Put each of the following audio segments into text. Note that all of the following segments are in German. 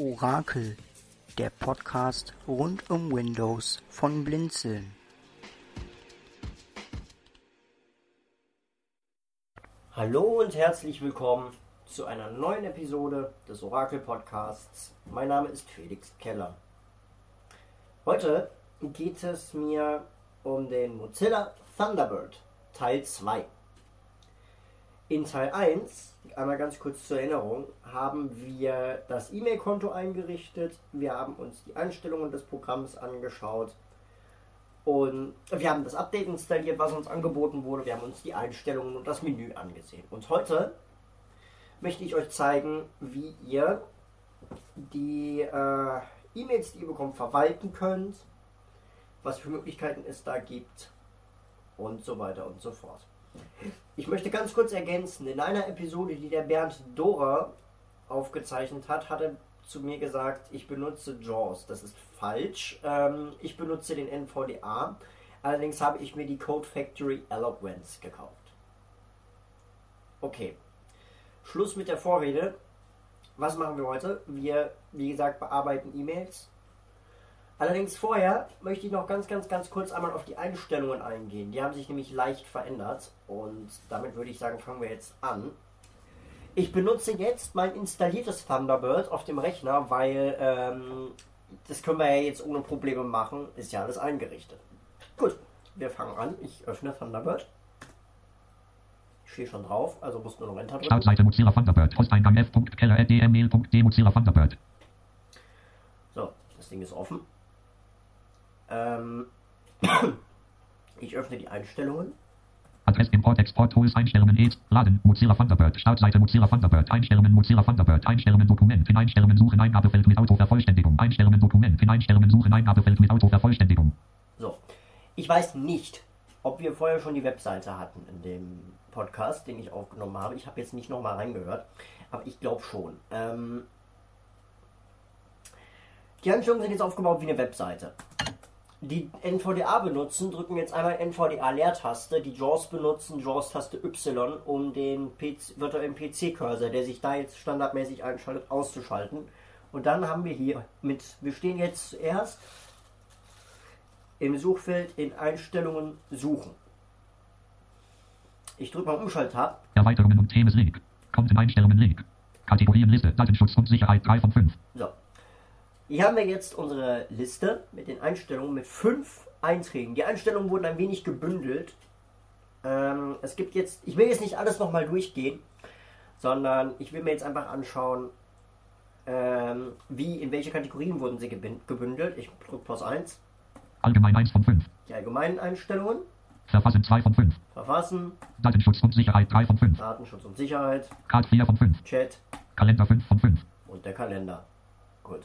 Orakel, der Podcast rund um Windows von Blinzeln. Hallo und herzlich willkommen zu einer neuen Episode des Orakel Podcasts. Mein Name ist Felix Keller. Heute geht es mir um den Mozilla Thunderbird Teil 2. In Teil 1, einmal ganz kurz zur Erinnerung, haben wir das E-Mail-Konto eingerichtet, wir haben uns die Einstellungen des Programms angeschaut und wir haben das Update installiert, was uns angeboten wurde, wir haben uns die Einstellungen und das Menü angesehen. Und heute möchte ich euch zeigen, wie ihr die äh, E-Mails, die ihr bekommt, verwalten könnt, was für Möglichkeiten es da gibt und so weiter und so fort. Ich möchte ganz kurz ergänzen, in einer Episode, die der Bernd Dora aufgezeichnet hat, hat er zu mir gesagt, ich benutze JAWS. Das ist falsch. Ähm, ich benutze den NVDA. Allerdings habe ich mir die Code Factory Eloquence gekauft. Okay. Schluss mit der Vorrede. Was machen wir heute? Wir, wie gesagt, bearbeiten E-Mails. Allerdings vorher möchte ich noch ganz, ganz, ganz kurz einmal auf die Einstellungen eingehen. Die haben sich nämlich leicht verändert und damit würde ich sagen, fangen wir jetzt an. Ich benutze jetzt mein installiertes Thunderbird auf dem Rechner, weil ähm, das können wir ja jetzt ohne Probleme machen. Ist ja alles eingerichtet. Gut, wir fangen an. Ich öffne Thunderbird. Ich stehe schon drauf, also muss nur noch Enter drücken. Startseite Mozilla Thunderbird. Posteingang f.keller.dmail.de Mozilla Thunderbird. So, das Ding ist offen. Ähm, ich öffne die Einstellungen. Adress Import Export Tools Einstellungen ETH Laden Mozilla Thunderbird Startseite Mozilla Thunderbird Einstellungen Mozilla Thunderbird Einstellungen Dokument in Einstellungen suchen Eingabefeld mit Autovervollständigung Einstellungen Dokument in Einstellungen suchen Eingabefeld mit Autovervollständigung So, ich weiß nicht, ob wir vorher schon die Webseite hatten in dem Podcast, den ich aufgenommen habe. Ich habe jetzt nicht nochmal reingehört, aber ich glaube schon. Ähm, die Einstellungen sind jetzt aufgebaut wie eine Webseite. Die NVDA benutzen, drücken jetzt einmal NVDA-Leertaste, die JAWS benutzen JAWS-Taste Y, um den PC, virtuellen PC-Cursor, der sich da jetzt standardmäßig einschaltet, auszuschalten. Und dann haben wir hier mit, wir stehen jetzt zuerst im Suchfeld in Einstellungen suchen. Ich drücke mal Umschalttab. Erweiterungen und Themen Link Content Einstellungen Link Kategorienliste Datenschutz und Sicherheit 3 von 5 So. Hier haben wir jetzt unsere Liste mit den Einstellungen mit fünf Einträgen. Die Einstellungen wurden ein wenig gebündelt. Ähm, es gibt jetzt, ich will jetzt nicht alles nochmal durchgehen, sondern ich will mir jetzt einfach anschauen, ähm, wie, in welche Kategorien wurden sie gebün- gebündelt. Ich drücke Plus 1. Allgemein 1 von 5 Die allgemeinen Einstellungen, Verfassen 2 von 5 Verfassen, Datenschutz und Sicherheit 3 von 5 Datenschutz und Sicherheit, Card 4 von 5 Chat Kalender 5 von 5 und der Kalender. Gut.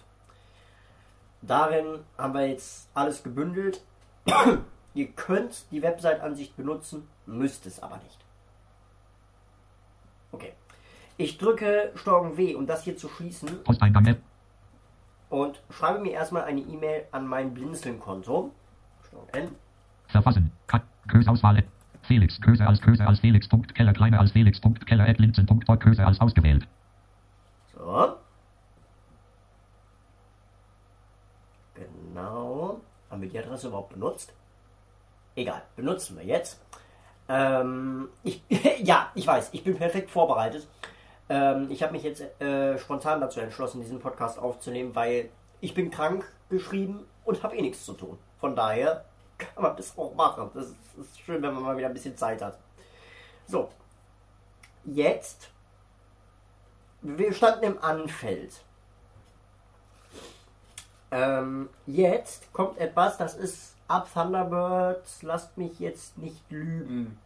Darin haben wir jetzt alles gebündelt. Ihr könnt die Website-Ansicht benutzen, müsst es aber nicht. Okay. Ich drücke STRG W, um das hier zu schließen Posteingang und schreibe mir erstmal eine E-Mail an mein Blinzeln-Konto. STRG N. Verfassen Cut Größe Auswahl Felix größer als größer als Felix Punkt Keller kleiner als Felix Punkt Keller at Linzen Punkt größer als ausgewählt So. Genau. Haben wir die Adresse überhaupt benutzt? Egal, benutzen wir jetzt. Ähm, ich, ja, ich weiß, ich bin perfekt vorbereitet. Ähm, ich habe mich jetzt äh, spontan dazu entschlossen, diesen Podcast aufzunehmen, weil ich bin krank geschrieben und habe eh nichts zu tun. Von daher kann man das auch machen. Das ist, das ist schön, wenn man mal wieder ein bisschen Zeit hat. So, jetzt, wir standen im Anfeld. Ähm, jetzt kommt etwas, das ist ab Thunderbird, lasst mich jetzt nicht lügen.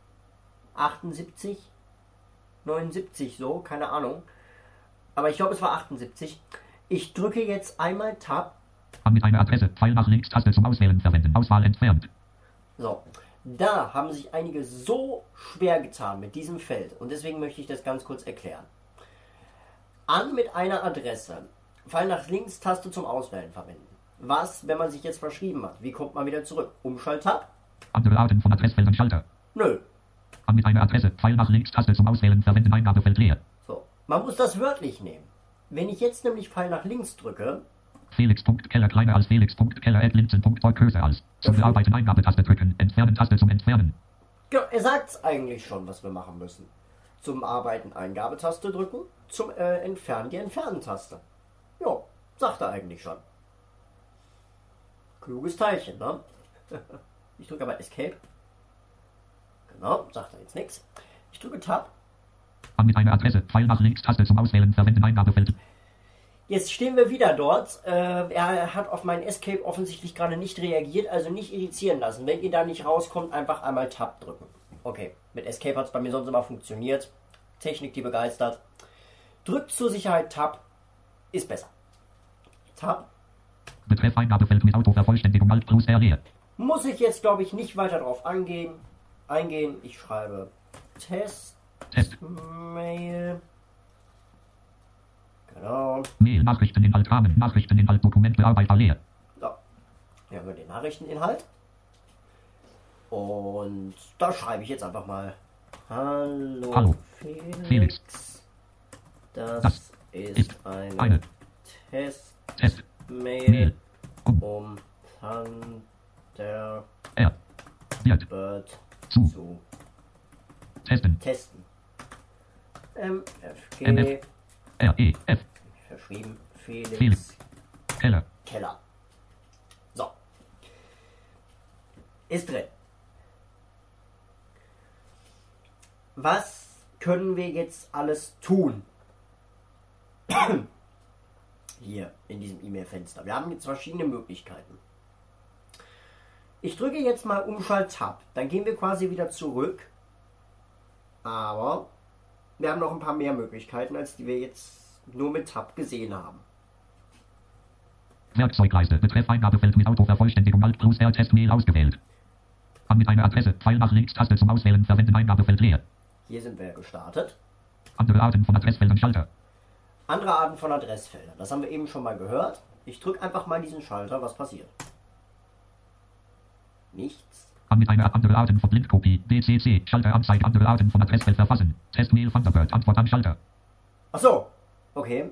78, 79 so, keine Ahnung. Aber ich glaube, es war 78. Ich drücke jetzt einmal Tab. An mit einer Adresse Pfeil nach links Taste zum Auswählen verwenden Auswahl entfernt So, da haben sich einige so schwer getan mit diesem Feld. Und deswegen möchte ich das ganz kurz erklären. An mit einer Adresse. Pfeil nach links Taste zum Auswählen verwenden. Was, wenn man sich jetzt verschrieben hat? Wie kommt man wieder zurück? Umschalttab? Andere Arten von Adressfeldern Schalter Nö. An mit einer Adresse Pfeil nach links Taste zum Auswählen verwenden Eingabefeld leer So. Man muss das wörtlich nehmen. Wenn ich jetzt nämlich Pfeil nach links drücke, Felix.keller kleiner als Felix.keller at Linzen.voll größer als. Zum Bearbeiten Eingabetaste drücken. Entfernen Taste zum Entfernen. ja, er sagt's eigentlich schon, was wir machen müssen. Zum Arbeiten Eingabetaste drücken, zum äh, Entfernen die Entfernen-Taste. Ja, sagt er eigentlich schon. Kluges Teilchen, ne? Ich drücke aber Escape. Genau, sagt er jetzt nichts. Ich drücke Tab. An mit einer Adresse. Pfeil nach links Taste zum Auswählen. Verwenden Eingabefeld. Jetzt stehen wir wieder dort. Äh, er hat auf meinen Escape offensichtlich gerade nicht reagiert, also nicht irritieren lassen. Wenn ihr da nicht rauskommt, einfach einmal Tab drücken. Okay, mit Escape hat es bei mir sonst immer funktioniert. Technik, die begeistert. Drückt zur Sicherheit Tab, ist besser. Tab. Betreff Eingabefeld mit Autovervollständigung Alt plus R leer. Muss ich jetzt, glaube ich, nicht weiter drauf angehen. Eingehen. Ich schreibe Test, Test. Mail. Genau. Mail. Nachrichteninhalt Rahmen. Nachrichteninhalt Dokument Bearbeiter leer. So. Hier haben wir den Nachrichteninhalt. Und da schreibe ich jetzt einfach mal. Hallo, Hallo, Felix. Felix. Das, Das ist, eine, eine Testmail, Test. Mail. Um Thunderbird. Zu. zu Testen. testen. MFG, MF. R. E. F. verschrieben Felix, Felix. Keller. Keller. So. Ist drin. Was können wir jetzt alles tun? Hier in diesem E-Mail-Fenster. Wir haben jetzt verschiedene Möglichkeiten. Ich drücke jetzt mal Umschalt-Tab. Dann gehen wir quasi wieder zurück. Aber wir haben noch ein paar mehr Möglichkeiten, als die wir jetzt nur mit Tab gesehen haben. Werkzeugleiste. Betreff Eingabefeld mit Autovervollständigung Alt plus R. Testmail ausgewählt. An mit einer Adresse. Pfeil nach links Taste zum Auswählen. Verwenden Eingabefeld leer. Hier sind wir gestartet. Andere Arten von Adressfeldern Schalter. Andere Arten von Adressfeldern. Das haben wir eben schon mal gehört. Ich drücke einfach mal diesen Schalter. Was passiert? Nichts. An mit einer andere Arten von Blindkopie. DCC. Schalter Anzeige. Andere Arten von Adressfeld verfassen. Testmail Thunderbird. Antwort am Schalter. Ach so. Okay.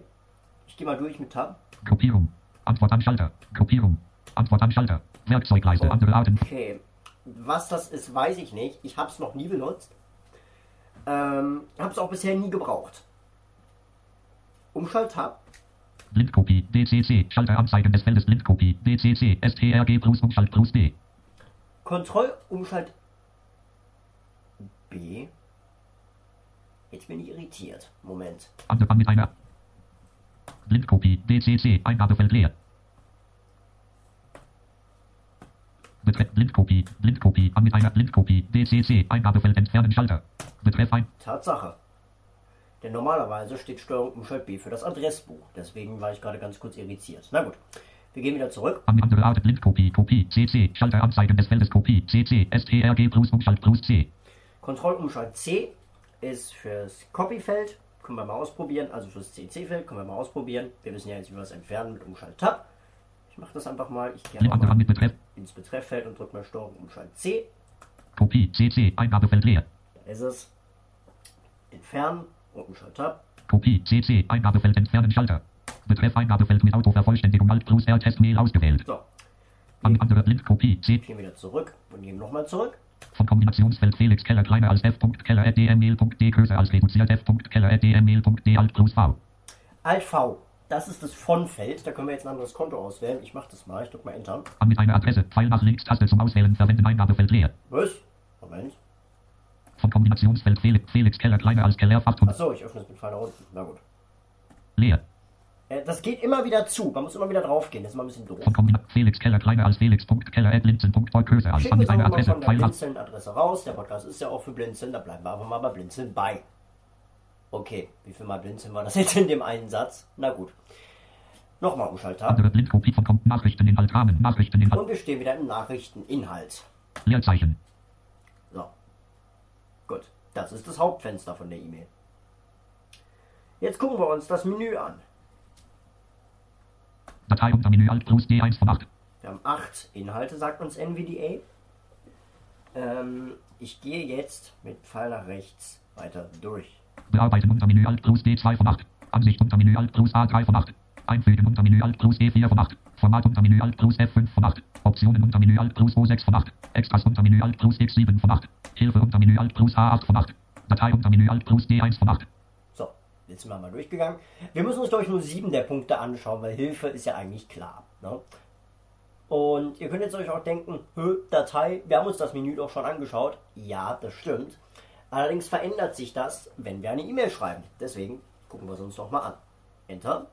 Ich gehe mal durch mit Tab. Gruppierung. Antwort am Schalter. Gruppierung. Antwort am Schalter. Werkzeugleiste. Andere Arten. Okay. Was das ist, weiß ich nicht. Ich habe es noch nie benutzt. Ähm, habe es auch bisher nie gebraucht. Umschalt-Tab. Blindkopie. DCC. Schalter Anzeigen des Feldes Blindkopie. DCC. STRG plus Umschalt plus D. Kontroll-Umschalt B. Jetzt bin ich irritiert. Moment. Andere an mit einer. Blindkopie. DCC. Eingabefeld leer. Betreff Blindkopie. Blindkopie. An mit einer Blindkopie. DCC. Eingabefeld entfernen Schalter. Betreff ein. Tatsache. Denn normalerweise steht Steuerung Umschalt B für das Adressbuch. Deswegen war ich gerade ganz kurz irritiert. Na gut. Wir gehen wieder zurück. An andere Art Blindkopie. Kopie. CC. Schalter Anzeigen des Feldes Kopie. CC. STRG plus Umschalt plus C. Kontrollumschalt C ist fürs Copy-Feld. Können wir mal ausprobieren. Also fürs CC-Feld können wir mal ausprobieren. Wir wissen ja jetzt, wie wir es entfernen mit Umschalt-Tab. Ich mache das einfach mal. Ich gehe mal mit Betreff. ins Betrefffeld und drücke mal Steuerung Umschalt C. Kopie. CC. Eingabefeld leer. Da ist es. Entfernen Umschalt-Tab. Kopie. CC. Eingabefeld entfernen Schalter. Betreff Eingabefeld mit Autovervollständigung Alt plus R Testmail ausgewählt. So. An andere Blindkopie. C. Gehen wieder zurück und gehen nochmal zurück. Von Kombinationsfeld Felix Keller kleiner als f. Keller at dmail.d größer als reduziert f. Keller at dmail.d alt plus v. Alt V. Das ist das Von-Feld. Da können wir jetzt ein anderes Konto auswählen. Ich mache das mal. Ich drücke mal Enter. An mit einer Adresse. Pfeil nach links Taste zum Auswählen. Verwenden Eingabefeld leer. Was? Moment. Von Kombinationsfeld Felix, Felix Keller kleiner als Keller 800 Achso, ich öffne es mit Pfeil nach unten. Na gut. leer. Äh, Das geht immer wieder zu. Man muss immer wieder draufgehen. Das ist immer ein bisschen doof. Von Kombination Felix Keller kleiner als Felix. Keller at Linzen.voll größer als. An mal Adresse. von der Pfeil nach Blinzeln-Adresse raus. Der Podcast ist ja auch für Blinzeln. Da bleiben wir einfach mal bei Blinzeln bei. Okay, wie viel Mal Blinzeln war das jetzt in dem einen Satz? Na gut. Nochmal Umschalttab. andere Blindkopie von Nachrichteninhalt Rahmen. Nachrichteninhalt. Und wir stehen wieder im Nachrichteninhalt. Leerzeichen. Gut. Das ist das Hauptfenster von der E-Mail. Jetzt gucken wir uns das Menü an. Datei unter Menü Alt plus D1 von 8. Wir haben acht Inhalte, sagt uns NVDA. Ähm, ich gehe jetzt mit Pfeil nach rechts weiter durch. Bearbeiten unter Menü Alt plus D2 von 8. Ansicht unter Menü Alt plus A3 von 8. Einfügen unter Menü Alt plus E4 von 8. Format unter Menü Alt plus F5 von 8. Optionen unter Menü Alt plus O6 von 8. Extras unter Menü Alt plus X7 von 8. Hilfe unter Menü Alt plus A8 von 8. Datei unter Menü Alt plus D1 von 8. So, jetzt sind wir mal durchgegangen. Wir müssen uns, glaube ich, nur sieben der Punkte anschauen, weil Hilfe ist ja eigentlich klar. Ne? Und ihr könnt jetzt euch auch denken, Datei, wir haben uns das Menü doch schon angeschaut. Ja, das stimmt. Allerdings verändert sich das, wenn wir eine E-Mail schreiben. Deswegen gucken wir es uns doch mal an. Enter.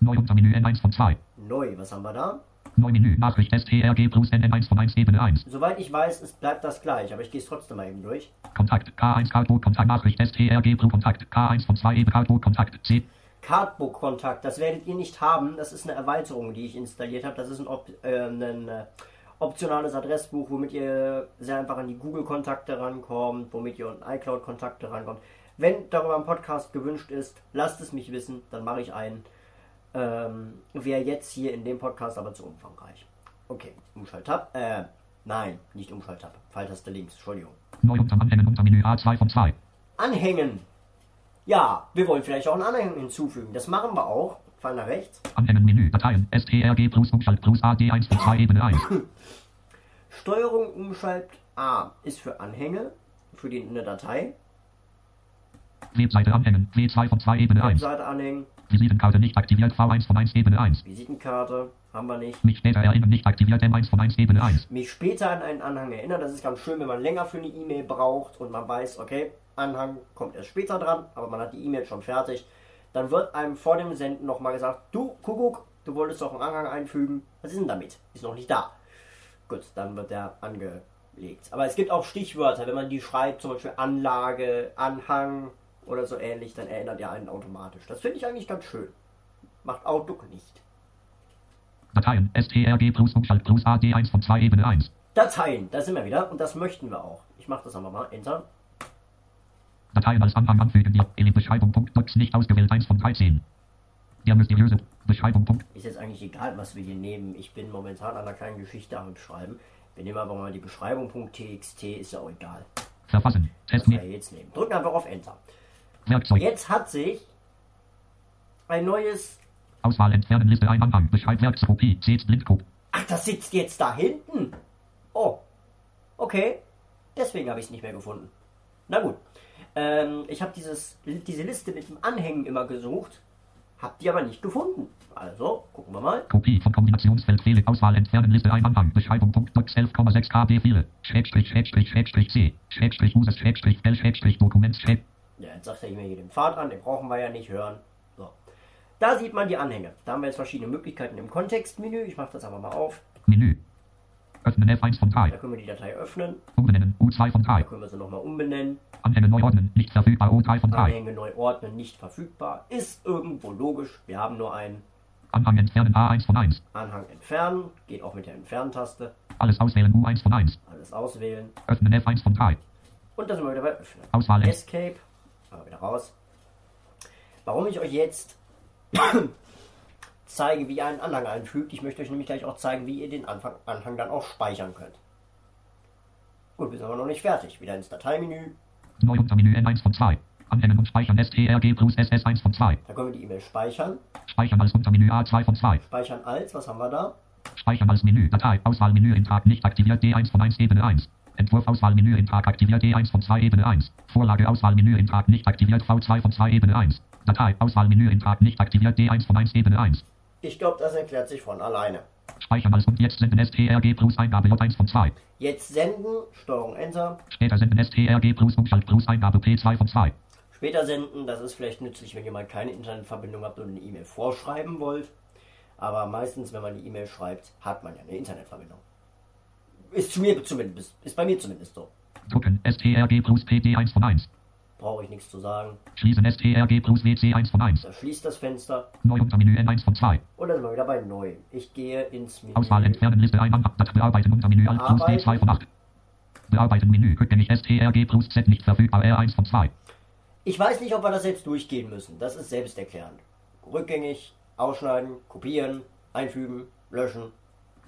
Neu unter Menü N1 von 2. Neu, was haben wir da? Neu Menü Nachricht STRG plus NN1 von 1 Ebene 1. Soweit ich weiß, es bleibt das gleich, aber ich gehe es trotzdem mal eben durch. Kontakt K1 Cardboard Kontakt Nachricht STRG pro Kontakt K1 von 2 Ebene Cardboard Kontakt C. Cardbook-Kontakt, das werdet ihr nicht haben. Das ist eine Erweiterung, die ich installiert habe. Das ist ein, Op äh, ein äh, optionales Adressbuch, womit ihr sehr einfach an die Google-Kontakte rankommt, womit ihr an iCloud-Kontakte rankommt. Wenn darüber ein Podcast gewünscht ist, lasst es mich wissen, dann mache ich einen. Ähm, Wäre jetzt hier in dem Podcast aber zu umfangreich. Okay, Umschalttab. Äh, nein, nicht Umschalttab. Pfeiltaste links, Entschuldigung. Neu unter Anhängen unter Menü A2 von 2. Anhängen. Ja, wir wollen vielleicht auch einen Anhang hinzufügen. Das machen wir auch. Fall nach rechts. Anhängen Menü Dateien STRG plus Umschalt plus AD1 von 2 Ebene 1. Steuerung Umschalt A ist für Anhänge, für die eine Datei. Webseite anhängen W2 von 2 Ebene 1. Webseite anhängen. Visitenkarte nicht aktiviert V1 von 1 Ebene 1. Visitenkarte haben wir nicht. Mich später erinnern nicht aktiviert M1 von 1 Ebene 1. Mich später an einen Anhang erinnern. Das ist ganz schön, wenn man länger für eine E-Mail braucht und man weiß, okay, Anhang kommt erst später dran, aber man hat die E-Mail schon fertig. Dann wird einem vor dem Senden nochmal gesagt, du Kuckuck, du wolltest doch einen Anhang einfügen. Was ist denn damit? Ist noch nicht da. Gut, dann wird der angelegt. Aber es gibt auch Stichwörter, wenn man die schreibt, zum Beispiel Anlage, Anhang oder so ähnlich, dann erinnert ihr einen automatisch. Das finde ich eigentlich ganz schön. Macht Outlook nicht. Dateien STRG plus Umschalt plus AD1 von 2 Ebene 1. Dateien, da sind wir wieder und das möchten wir auch. Ich mache das einfach mal. Enter. Dateien als Anhang anfügen. Die Element Beschreibung. Punkt. Docs nicht ausgewählt 1 von 13. Der mysteriöse Beschreibung. Punkt. Ist jetzt eigentlich egal, was wir hier nehmen. Ich bin momentan an einer kleinen Geschichte am Schreiben. Wir nehmen aber mal die Beschreibung.txt, ist ja auch egal. Verfassen. Test Was wir jetzt nehmen. Drücken einfach auf Enter. Werkzeug. Jetzt hat sich ein neues. Auswahl entfernen Liste ein Anhang. Beschreib Werkzeug. Kopie. Seht Blindcode. Ach, das sitzt jetzt da hinten. Oh. Okay. Deswegen habe ich es nicht mehr gefunden. Na gut. Ähm, ich habe dieses diese Liste mit dem Anhängen immer gesucht. Hab die aber nicht gefunden. Also, gucken wir mal. Kopie von Kombinationsfeld Fehler. Auswahl entfernen Liste ein Anhang. Beschreibung. Punkt. Docs 11,6 KB 4. Schrägstrich, Schrägstrich, Schrägstrich C. Schrägstrich Users, Schrägstrich, Fell, Schrägstrich, Dokument, Schräg. Ja, jetzt sagt er mir hier den Pfad an, den brauchen wir ja nicht hören. So. Da sieht man die Anhänge. Da haben wir jetzt verschiedene Möglichkeiten im Kontextmenü. Ich mache das einfach mal auf. Menü. Öffnen F1 von Da 3. können wir die Datei öffnen. Umbenennen U2 von Da 3. können wir sie nochmal umbenennen. Anhänge neu ordnen. Nicht verfügbar O3 von 3. Anhänge neu ordnen, nicht verfügbar. Ist irgendwo logisch. Wir haben nur einen Anhang entfernen A1 von 1. Anhang entfernen. Geht auch mit der Entfernen-Taste. Alles auswählen U1 von 1. Alles auswählen. Öffnen F1 von 3. Und dann sind wir wieder bei Öffnen. Auswahl. Escape. Aber wieder raus. Warum ich euch jetzt zeige, wie ihr einen Anhang einfügt. Ich möchte euch nämlich gleich auch zeigen, wie ihr den Anfang, Anhang dann auch speichern könnt. Gut, wir sind aber noch nicht fertig. Wieder ins Dateimenü. Neu unter Menü N1 von 2. Anhängen und speichern STRG plus SS1 von 2. Da können wir die E-Mail speichern. Speichern als unter Menü A2 von 2. Speichern als, was haben wir da? Speichern als Menü. Datei. Auswahlmenü Eintrag nicht aktiviert D1 von 1 Ebene 1. Entwurf Auswahlmenü Eintrag aktiviert D1 von 2 Ebene 1. Vorlage Auswahlmenü Eintrag nicht aktiviert V2 von 2 Ebene 1. Datei. Auswahlmenü Eintrag nicht aktiviert D1 von 1 Ebene 1. Ich glaube, das erklärt sich von alleine. Speichern als und jetzt senden STRG plus Eingabe J1 von 2. Jetzt senden, Steuerung Enter. Später senden STRG plus Umschalt plus Eingabe P2 von 2. Später senden, das ist vielleicht nützlich, wenn ihr mal keine Internetverbindung habt und eine E-Mail vorschreiben wollt. Aber meistens, wenn man eine E-Mail schreibt, hat man ja eine Internetverbindung. Ist zu mir zumindest, ist bei mir zumindest so. Drucken STRG plus PD1 von 1. Brauche ich nichts zu sagen. Schließen STRG plus WC1 von 1. Da schließt das Fenster Neu unter Menü N1 von 2. und dann sind wir wieder bei neu. Ich gehe ins Menü. Auswahl entfernen Liste ein Anhang. Dat bearbeiten unter Menü Alt plus Bearbeiten. D2 von 8. Bearbeiten Menü. Rückgängig STRG plus Z nicht verfügbar R1 von 2. Ich weiß nicht, ob wir das jetzt durchgehen müssen. Das ist selbsterklärend. Rückgängig, ausschneiden, kopieren, einfügen, löschen.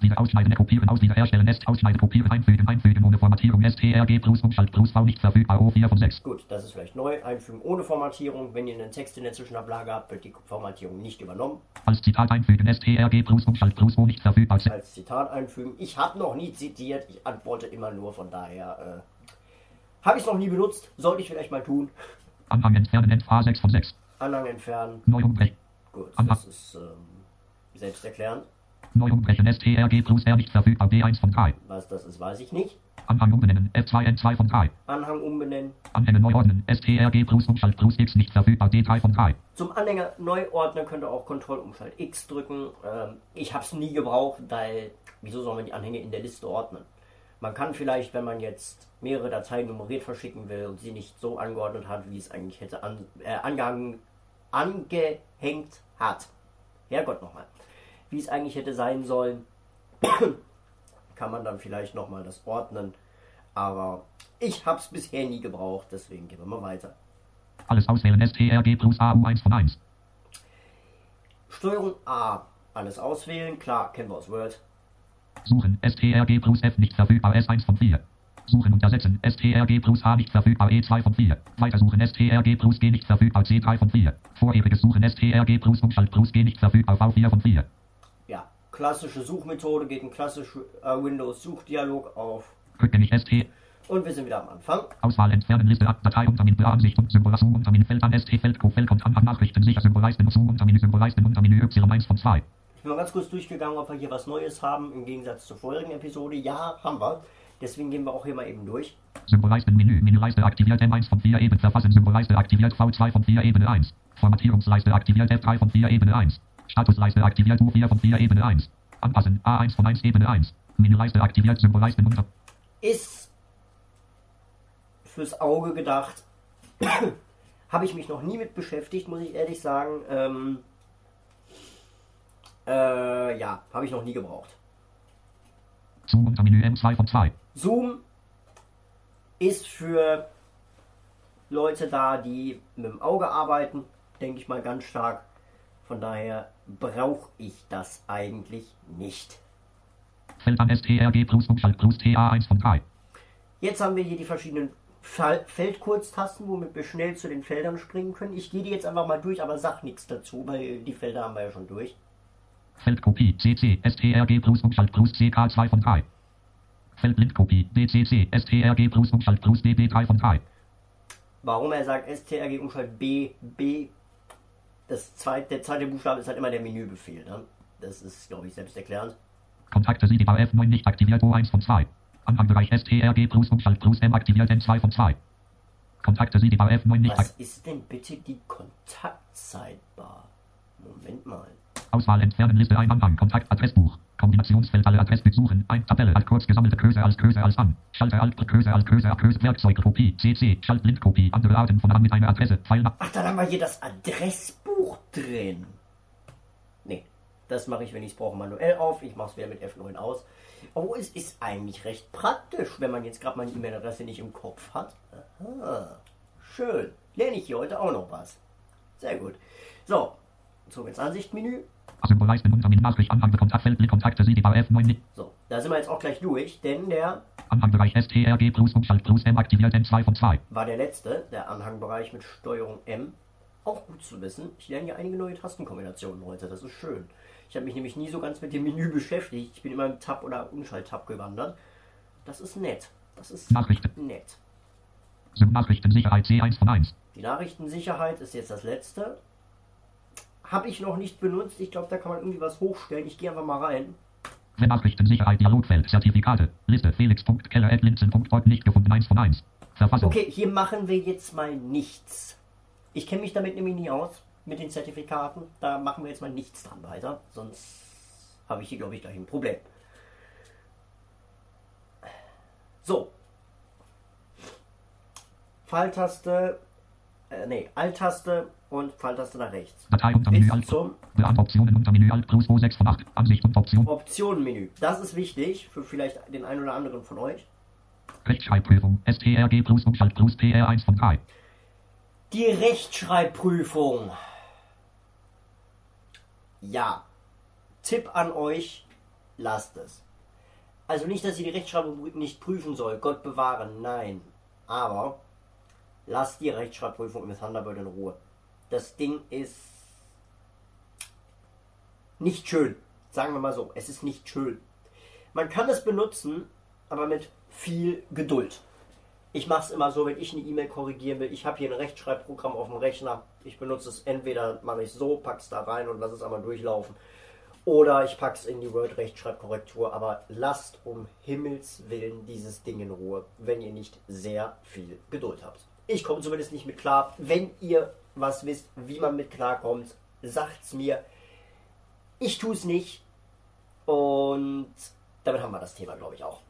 Wieder ausschneiden, kopieren, aus, wieder erstellen, Nest, ausschneiden, kopieren, einfügen, einfügen, ohne Formatierung, STRG plus Umschalt plus V nicht verfügbar, O4 von 6. Gut, das ist vielleicht neu. Einfügen ohne Formatierung. Wenn ihr einen Text in der Zwischenablage habt, wird die Formatierung nicht übernommen. Als Zitat einfügen, STRG plus Umschalt plus O nicht verfügbar. Als Zitat einfügen. Ich habe noch nie zitiert. Ich antworte immer nur. Von daher äh, habe ich es noch nie benutzt. Sollte ich vielleicht mal tun. Anhang entfernen, End A6 von 6. Anhang entfernen. Neu umbrechen, Gut, Anhang. das ist ähm, selbsterklärend. Neu umbrechen, STRG plus R nicht verfügbar, B1 von 3. Was das ist, weiß ich nicht. Anhang umbenennen, F2 N2 von 3. Anhang umbenennen. Anhänge neu ordnen, STRG plus Umschalt plus X nicht verfügbar, D3 von 3. Zum Anhänger neu ordnen könnt ihr auch Kontrollumschalt X drücken. Ähm, ich habe es nie gebraucht, weil wieso soll man die Anhänge in der Liste ordnen? Man kann vielleicht, wenn man jetzt mehrere Dateien nummeriert verschicken will und sie nicht so angeordnet hat, wie es eigentlich hätte an, äh, angehangen, angehängt hat. Herrgott nochmal. Wie es eigentlich hätte sein sollen, kann man dann vielleicht nochmal das ordnen. Aber ich habe es bisher nie gebraucht, deswegen gehen wir mal weiter. Alles auswählen, STRG plus AU1 von 1. Steuerung A. Alles auswählen. Klar, kennen wir aus Word. Suchen, STRG plus F nicht verfügbar, S1 von 4. Suchen und ersetzen, STRG plus H nicht verfügbar, E2 von 4. Weitersuchen, STRG plus G nicht verfügbar, C3 von 4. Vorheriges Suchen, STRG plus Umschalt plus G nicht verfügbar, V4 von 4. Klassische Suchmethode geht ein klassischer äh, Windows-Suchdialog auf. Und wir sind wieder am Anfang. Auswahl entfernen, Liste ab, Datei Untermenü, Ansicht und Symbol, Zoom Untermenü, Feld an, ST, Feld, Co, Feld und Anhang, Nachrichten, sicher, Symbolleisten, Zoom Untermenü, Symbolleisten, Untermenü, Y1 von 2. Ich bin mal ganz kurz durchgegangen, ob wir hier was Neues haben, im Gegensatz zur vorigen Episode. Ja, haben wir. Deswegen gehen wir auch hier mal eben durch. Symbolleisten, Menü, Menüleiste aktiviert, M1 von 4, Ebene verfassen, Symbolleiste aktiviert, V2 von 4, Ebene 1. Formatierungsleiste aktiviert, F3 von 4, Ebene 1. Statusleiste aktiviert, U4 von 4, Ebene 1. Anpassen, A1 von 1, Ebene 1. Menüleiste aktiviert, Symbolleisten unter. Ist fürs Auge gedacht. Habe ich mich noch nie mit beschäftigt, muss ich ehrlich sagen. Ähm, äh, ja, habe ich noch nie gebraucht. Zoom Untermenü, M2 von 2. Zoom ist für Leute da, die mit dem Auge arbeiten, denke ich mal ganz stark. Von daher brauche ich das eigentlich nicht. Feld an, STRG plus Umschalt plus TA1 von 3. Jetzt haben wir hier die verschiedenen Feldkurztasten, womit wir schnell zu den Feldern springen können. Ich gehe die jetzt einfach mal durch, aber sag nichts dazu, weil die Felder haben wir ja schon durch. Feldkopie, CC, STRG plus Umschalt plus CK2 von 3. Feldblindkopie, DCC, STRG plus Umschalt plus DB3 von 3. Warum er sagt STRG Umschalt B, B, das zweite, der zweite Buchstabe ist halt immer der Menübefehl. Ne? Das ist, glaube ich, selbsterklärend. Kontakte SIDIBA F9 nicht aktiviert, O1 von 2. Anhangbereich STRG plus Umschalt plus M aktiviert, N2 von 2. Kontakte SIDIBA F9 nicht Was aktiviert. ist denn bitte die Kontaktzeitbar? Moment mal. Auswahl entfernen, Liste ein Anhang, Kontakt, Adressbuch. Kombinationsfeld alle Adressbuch suchen, ein Tabelle als kurz gesammelte Größe als Größe als an. Schalter alt Größe als Größe als Größe Werkzeugkopie, CC, Schaltblindkopie, andere Arten von an mit einer Adresse, Pfeil nach. Ach, dann haben wir hier das Adressbuch drin. Nee, das mache ich, wenn ich es brauche, manuell auf. Ich mache es wieder mit F9 aus. Oh, es ist eigentlich recht praktisch, wenn man jetzt gerade meine E-Mail-Adresse nicht im Kopf hat. Aha, schön. Lerne ich hier heute auch noch was. Sehr gut. So, zurück ins Ansichtmenü. Untermenü Nachricht Anhang Kontaktfeld Blick Kontakte SIDIBA F9 nicht. So, da sind wir jetzt auch gleich durch, denn der Anhangbereich STRG plus Umschalt plus M aktiviert N2 von 2. war der letzte, der Anhangbereich mit Steuerung M. Auch gut zu wissen. Ich lerne ja einige neue Tastenkombinationen heute, das ist schön. Ich habe mich nämlich nie so ganz mit dem Menü beschäftigt. Ich bin immer im Tab- oder Umschalt-Tab gewandert. Das ist nett. Das ist Nachrichten. nett. Nachrichtensicherheit C1 von 1. Die Nachrichtensicherheit ist jetzt das letzte. Habe ich noch nicht benutzt. Ich glaube, da kann man irgendwie was hochstellen. Ich gehe einfach mal rein. Nachrichtensicherheit Dialogfeld Zertifikate Liste Felix.keller.linzen.org nicht gefunden 1 von 1. Verfassung. Okay, hier machen wir jetzt mal nichts. Ich kenne mich damit nämlich nie aus, mit den Zertifikaten. Da machen wir jetzt mal nichts dran weiter. Sonst habe ich hier, glaube ich, gleich ein Problem. So. Pfeiltaste, äh, nee, Alt-Taste und Pfeiltaste nach rechts. Datei unter Menü Alt. zum Beantwortoptionen unter Menü Alt plus O 6 von 8. Ansicht und Option. Optionenmenü. Das ist wichtig für vielleicht den einen oder anderen von euch. Rechtschreibprüfung. STRG plus Umschalt plus PR 1 von 3. Die Rechtschreibprüfung. Ja. Tipp an euch. lasst es. Also nicht, dass ihr die Rechtschreibung nicht prüfen soll, Gott bewahre, nein. Aber lasst die Rechtschreibprüfung im Thunderbird in Ruhe. Das Ding ist nicht schön. Sagen wir mal so, es ist nicht schön. Man kann es benutzen, aber mit viel Geduld. Ich mache es immer so, wenn ich eine E-Mail korrigieren will. Ich habe hier ein Rechtschreibprogramm auf dem Rechner. Ich benutze es entweder mache ich so, packe es da rein und lasse es einmal durchlaufen. Oder ich packe es in die Word-Rechtschreibkorrektur. Aber lasst um Himmels Willen dieses Ding in Ruhe, wenn ihr nicht sehr viel Geduld habt. Ich komme zumindest nicht mit klar. Wenn ihr was wisst, wie man mit klarkommt, sagt's mir. Ich tue es nicht. Und damit haben wir das Thema, glaube ich, auch.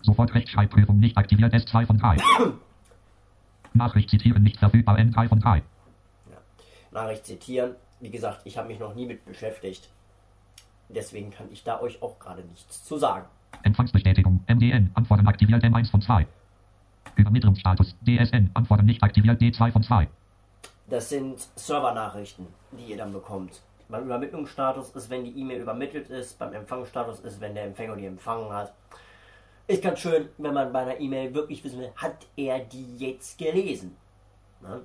Sofort Rechtschreibprüfung nicht aktiviert. S2 von 3. Nachricht zitieren nicht verfügbar. N3 von 3. Ja. Nachricht zitieren. Wie gesagt, ich habe mich noch nie mit beschäftigt. Deswegen kann ich da euch auch gerade nichts zu sagen. Empfangsbestätigung. MDN. Antworten aktiviert. M1 von 2. Übermittlungsstatus. DSN. Antworten nicht aktiviert. D2 von 2. Das sind Servernachrichten, die ihr dann bekommt. Beim Übermittlungsstatus ist, wenn die E-Mail übermittelt ist. Beim Empfangsstatus ist, wenn der Empfänger die empfangen hat. Ist ganz schön, wenn man bei einer E-Mail wirklich wissen will, hat er die jetzt gelesen? Ne?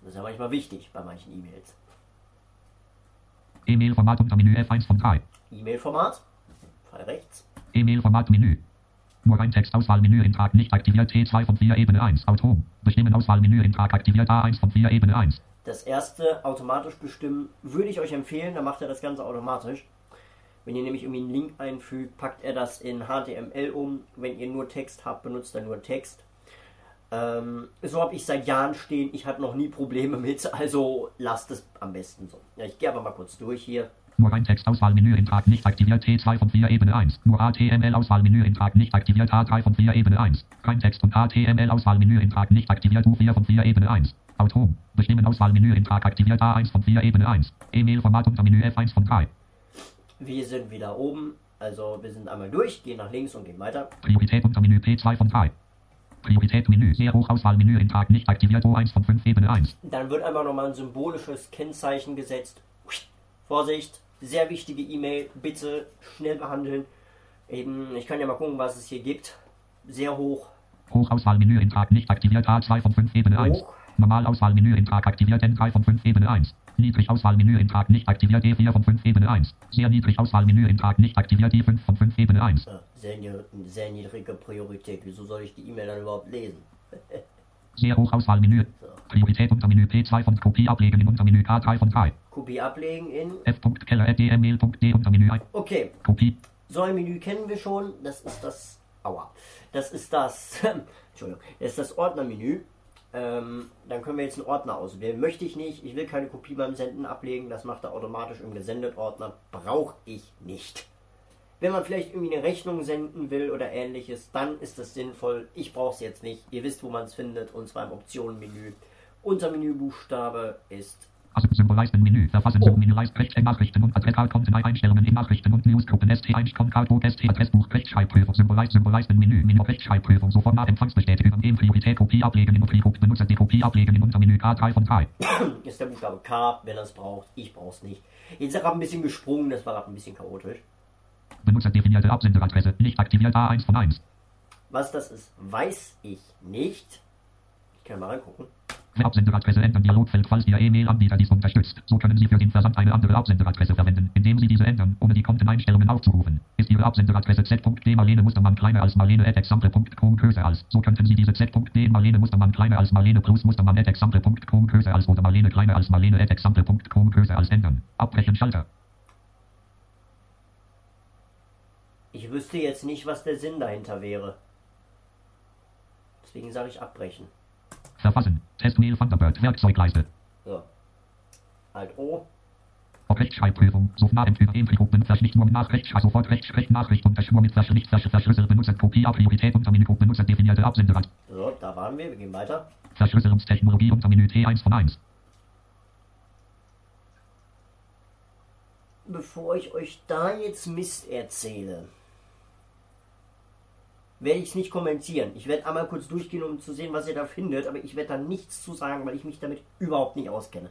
Das ist ja manchmal wichtig bei manchen E-Mails. E-Mail-Format unter Menü F1 von 3. E-Mail-Format, Fall rechts. E-Mail-Format Menü. Nur ein Textauswahlmenü Eintrag nicht aktiviert T2 von 4 Ebene 1. Autom. Bestimmen Auswahlmenü Eintrag aktiviert A1 von 4 Ebene 1. Das erste automatisch bestimmen würde ich euch empfehlen, dann macht er das Ganze automatisch. Wenn ihr nämlich irgendwie einen Link einfügt, packt er das in HTML um. Wenn ihr nur Text habt, benutzt er nur Text. Ähm, so habe ich seit Jahren stehen. Ich habe noch nie Probleme mit, also lasst es am besten so. Ja, ich gehe aber mal kurz durch hier. Nur ein Textauswahlmenü Eintrag nicht aktiviert T2 von 4 Ebene 1. Nur HTML Auswahlmenü Eintrag nicht aktiviert A3 von 4 Ebene 1. Kein Text und HTML Auswahlmenü Eintrag nicht aktiviert U4 von 4 Ebene 1. Autom. Bestimmen Auswahlmenü Eintrag aktiviert A1 von 4 Ebene 1. E-Mail-Format unter Menü F1 von 3. Wir sind wieder oben. Also wir sind einmal durch, gehen nach links und gehen weiter. Priorität unter Menü P2 von 3. Priorität Menü sehr hoch Auswahlmenü Eintrag nicht aktiviert O1 von 5 Ebene 1. Dann wird einfach nochmal ein symbolisches Kennzeichen gesetzt. Vorsicht, sehr wichtige E-Mail, bitte schnell behandeln. Eben, ich kann ja mal gucken, was es hier gibt. Sehr hoch. Hochauswahlmenü Eintrag nicht aktiviert A2 von 5 Ebene 1. Hoch. Normalauswahlmenü Eintrag aktiviert N3 von 5 Ebene 1. Niedrig Auswahlmenü Eintrag nicht aktiviert E4 von 5 Ebene 1. Sehr niedrig Auswahlmenü Eintrag nicht aktiviert E5 von 5 Ebene 1. Äh, Sehr, sehr niedrige Priorität. Wieso soll ich die E-Mail dann überhaupt lesen? Sehr hoch Auswahlmenü. Priorität unter Menü P2 von Kopie ablegen in Untermenü K3 von 3. Kopie ablegen in. F.keller.dmail.d Untermenü 1. Okay, Kopie. so ein Menü kennen wir schon. Das ist das. Aua. Das ist das. Entschuldigung. Das ist das Ordnermenü. Ähm, dann können wir jetzt einen Ordner auswählen. Möchte ich nicht. Ich will keine Kopie beim Senden ablegen. Das macht er automatisch im Gesendet-Ordner. Brauche ich nicht. Wenn man vielleicht irgendwie eine Rechnung senden will oder ähnliches, dann ist das sinnvoll. Ich brauche es jetzt nicht. Ihr wisst, wo man es findet. Und zwar im Optionenmenü. Unter Menübuchstabe ist Also Symbolleisten Menü. Verfassen Oh. Submenü Leist Rechts Nachrichten und Adressat Konten Einstellungen in Nachrichten und Newsgruppen ST1 Konkatbuch ST Adressbuch Rechtschreibprüfung Symbolleist Symbolleisten Menü Menü Rechtschreibprüfung sofort nach Empfangsbestätigung in Priorität Kopie ablegen in Utri Benutzer die Kopie ablegen in Untermenü K3 von 3. ist der Buchstabe K, wenn er es braucht. Ich brauche es nicht. Jetzt ist er gerade ein bisschen gesprungen, das war gerade ein bisschen chaotisch. Benutzer definierte Absenderadresse nicht aktiviert A1 von 1. Was das ist, weiß ich nicht. Ich kann mal reingucken. Absenderadresse ändern Dialogfeld, falls Ihr E-Mail-Anbieter dies unterstützt. So können Sie für den Versand eine andere Absenderadresse verwenden, indem Sie diese ändern, ohne die Konteneinstellungen aufzurufen. Ist Ihre Absenderadresse z.d Marlene Mustermann kleiner als Marlene at example.com größer als, so könnten Sie diese z.d Marlene Mustermann kleiner als Marlene plus Mustermann at example.com größer als oder Marlene kleiner als Marlene at example.com größer als ändern. Abbrechen Schalter. Ich wüsste jetzt nicht, was der Sinn dahinter wäre. Deswegen sage ich abbrechen. Verfassen. Testmail Thunderbird Werkzeugleiste. So. Alt O. Ob Rechtschreibprüfung, Sofnamen über Infogruppen, Verschnittnummer nach Rechtschreib, sofort Rechtschreibnachricht und Verschwur mit Verschnitt, Versch- Verschlüssel, Benutzerkopie, Priorität unter Menü, Benutzer definierte Absenderad, So, da waren wir. Wir gehen weiter. Verschlüsselungstechnologie unter Menü T1 von 1. Bevor ich euch da jetzt Mist erzähle, werde ich es nicht kommentieren. Ich werde einmal kurz durchgehen, um zu sehen, was ihr da findet, aber ich werde da nichts zu sagen, weil ich mich damit überhaupt nicht auskenne.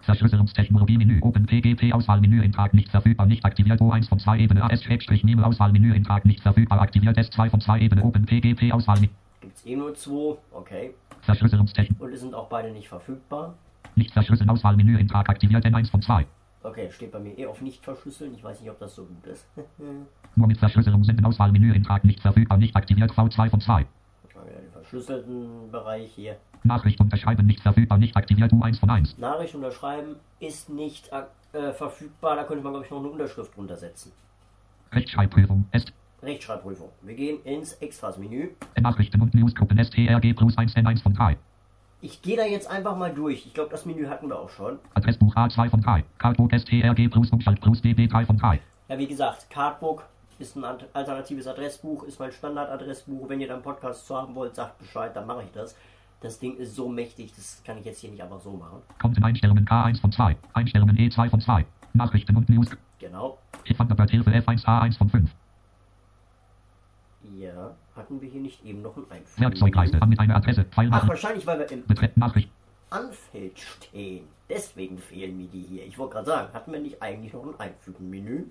Verschlüsselungstechnologie Menü. Open PGP Auswahlmenü Eintrag nicht verfügbar. Nicht aktiviert. O1 von 2 Ebene. AS-Nehme Auswahlmenü Eintrag nicht verfügbar. Aktiviert. S2 von 2 Ebene. Open PGP Auswahlmenü. Gibt's eh nur zwei. Okay. Verschlüsselungstechnik. Und es sind auch beide nicht verfügbar. Nicht verschlüsseln. Auswahlmenü Eintrag aktiviert. N1 von 2. Okay, steht bei mir eh auf nicht verschlüsseln. Ich weiß nicht, ob das so gut ist. Nur mit Verschlüsselung senden. Auswahlmenü Eintrag nicht verfügbar. Nicht aktiviert. V2 von 2. Mal wieder den verschlüsselten Bereich hier. Nachricht unterschreiben nicht verfügbar. Nicht aktiviert. U1 von 1. Nachricht unterschreiben ist nicht äh, verfügbar. Da könnte man, glaube ich, noch eine Unterschrift runtersetzen. Rechtschreibprüfung. Est. Rechtschreibprüfung. Wir gehen ins Extras-Menü. Nachrichten und Newsgruppen STRG plus 1 N1 von 3. Ich gehe da jetzt einfach mal durch. Ich glaube, das Menü hatten wir auch schon. Adressbuch A2 von 3. Cardbook STRG plus Umschalt plus DB3 von 3. Ja, wie gesagt, Cardbook ist ein alternatives Adressbuch, ist mein Standardadressbuch. Wenn ihr dann Podcast zu haben wollt, sagt Bescheid, dann mache ich das. Das Ding ist so mächtig, das kann ich jetzt hier nicht einfach so machen. Konteneinstellungen K1 von 2. Einstellungen E2 von 2. Nachrichten und News. Genau. Thunderbird Hilfe F1 A1 von 5. Ja, hatten wir hier nicht eben noch ein Einfügen? Werkzeugleiste mit einer Adresse. Pfeil Ach, wahrscheinlich, weil wir im Betreff Nachricht. Anfeld stehen. Deswegen fehlen mir die hier. Ich wollte gerade sagen, hatten wir nicht eigentlich noch ein Einfügen-Menü?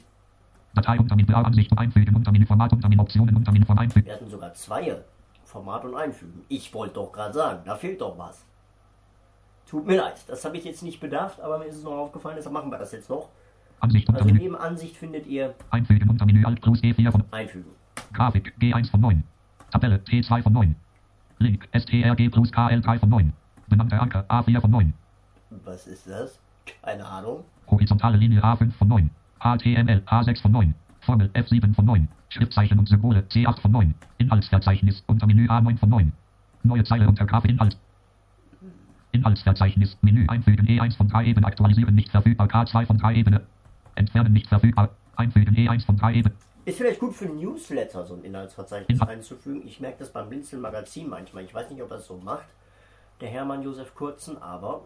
Datei unter Menü Ansicht und einfügen unter Menü Format unter Menü Optionen unter Menü von einfügen. Wir hatten sogar zwei. Format und Einfügen. Ich wollte doch gerade sagen, da fehlt doch was. Tut mir leid, das habe ich jetzt nicht bedacht, aber mir ist es noch aufgefallen, deshalb machen wir das jetzt noch. Ansicht unter Also neben Ansicht findet ihr Einfügen unter Menü Alt plus E4 von Einfügen. Grafik G1 von 9. Tabelle T2 von 9. Link STRG plus KL3 von 9. Benannter Anker A4 von 9. Was ist das? Keine Ahnung. Horizontale Linie A5 von 9. HTML A6 von 9. Formel F7 von 9. Schriftzeichen und Symbole C8 von 9. Inhaltsverzeichnis unter Menü A9 von 9. Neue Zeile unter Grafik Inhalt. Inhaltsverzeichnis Menü einfügen E1 von 3 Ebene aktualisieren nicht verfügbar K2 von 3 Ebene. Entfernen nicht verfügbar. Einfügen E1 von 3 Ebene. Ist vielleicht gut für Newsletter, so ein Inhaltsverzeichnis einzufügen. Ich merke das beim Blinzeln Magazin manchmal. Ich weiß nicht, ob er es so macht, der Hermann Josef Kurzen, aber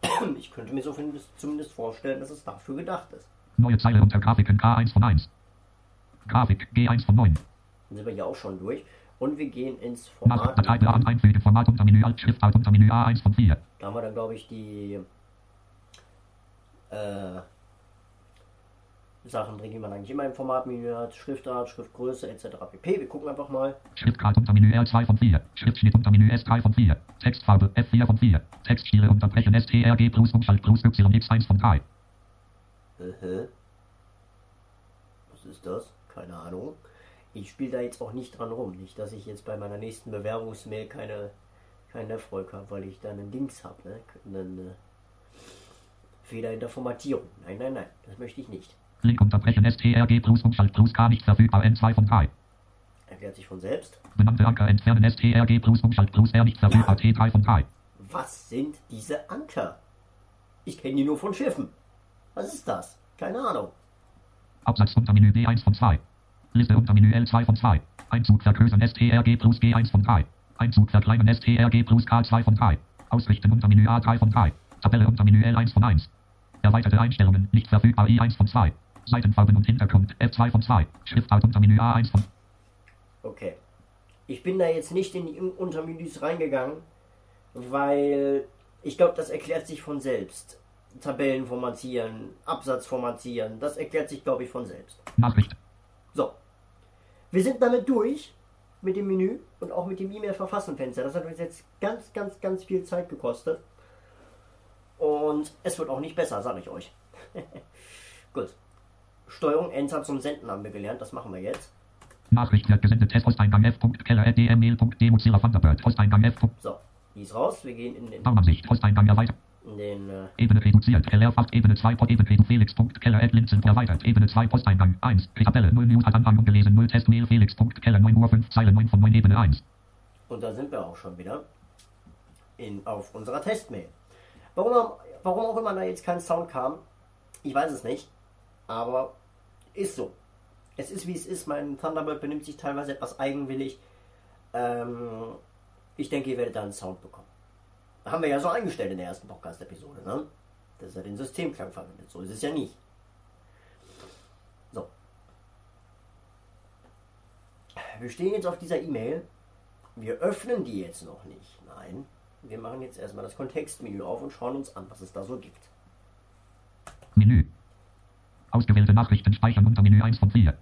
ich könnte mir so zumindest- vorstellen, dass es dafür gedacht ist. Neue Zeile unter Grafiken K1 von 1. Grafik G1 von 9. Dann sind wir hier auch schon durch. Und wir gehen ins Format. Datei einfügen Format unter Menü Alt Schriftart unter Menü A1 von 4. Da haben wir dann, glaube ich, die äh, Sachen drin, die man eigentlich immer im Formatmenü hat. Schriftart, Schriftgröße etc. pp. Wir gucken einfach mal. Schriftgrad unter Menü R2 von 4. Schriftschnitt unter Menü S3 von 4. Textfarbe F4 von 4. Textstile unterbrechen STRG plus Umschalt plus YX1 von 3. Äh, Was ist das? Keine Ahnung. Ich spiele da jetzt auch nicht dran rum. Nicht, dass ich jetzt bei meiner nächsten Bewerbungsmail keine, keinen Erfolg habe, weil ich da einen Dings habe. Ne? Einen äh, Fehler in der Formatierung. Nein, nein, nein. Das möchte ich nicht. Link unterbrechen STRG plus Umschalt plus K nicht verfügbar N2 von 3. Erklärt sich von selbst. Benannte Anker entfernen STRG plus Umschalt plus R nicht verfügbar T3 von 3. Was sind diese Anker? Ich kenne die nur von Schiffen. Was ist das? Keine Ahnung. Absatz unter Menü B1 von 2. Liste unter Menü L2 von 2. Einzug vergrößern STRG plus G1 von 3. Einzug verkleinern STRG plus K2 von 3. Ausrichten unter Menü A3 von 3. Tabelle unter Menü L1 von 1. Erweiterte Einstellungen nicht verfügbar I1 von 2. Seitenfarben und Hintergrund F2 von 2. Schriftart unter Menü A1 von Okay. Ich bin da jetzt nicht in die Untermenüs reingegangen, weil ich glaube, das erklärt sich von selbst. Tabellen formatieren, Absatz formatieren, das erklärt sich, glaube ich, von selbst. Nachricht. So. Wir sind damit durch mit dem Menü und auch mit dem E-Mail-Verfassen-Fenster. Das hat uns jetzt ganz, ganz, ganz viel Zeit gekostet. Und es wird auch nicht besser, sage ich euch. Gut. Steuerung Enter zum Senden haben wir gelernt. Das machen wir jetzt. Nachricht wird gesendet. Posteingang f.keller.dmail.de Mozilla Thunderbird. Posteingang f. So. Die ist raus. Wir gehen in den, Baumansicht. Posteingang erweitert. in den äh, Ebene reduziert. Leerfach Ebene 2 Pod Ebene Redu Felix.keller at Linzen erweitert. Ebene 2 Posteingang 1. Tabelle 0 News hat Anhang ungelesen 0 Testmail Felix.keller 9 Uhr 5 Zeile 9 von 9 Ebene 1. Und da sind wir auch schon wieder in, auf unserer Testmail. Warum, warum auch immer da jetzt kein Sound kam, ich weiß es nicht. Aber ist so. Es ist wie es ist. Mein Thunderbird benimmt sich teilweise etwas eigenwillig. Ähm, ich denke, ihr werdet da einen Sound bekommen. Haben wir ja so eingestellt in der ersten Podcast-Episode, ne? Dass er den Systemklang verwendet. So ist es ja nicht. So. Wir stehen jetzt auf dieser E-Mail. Wir öffnen die jetzt noch nicht. Nein. Wir machen jetzt erstmal das Kontextmenü auf und schauen uns an, was es da so gibt. Ausgewählte Nachrichten speichern unter Menü 1 von 4.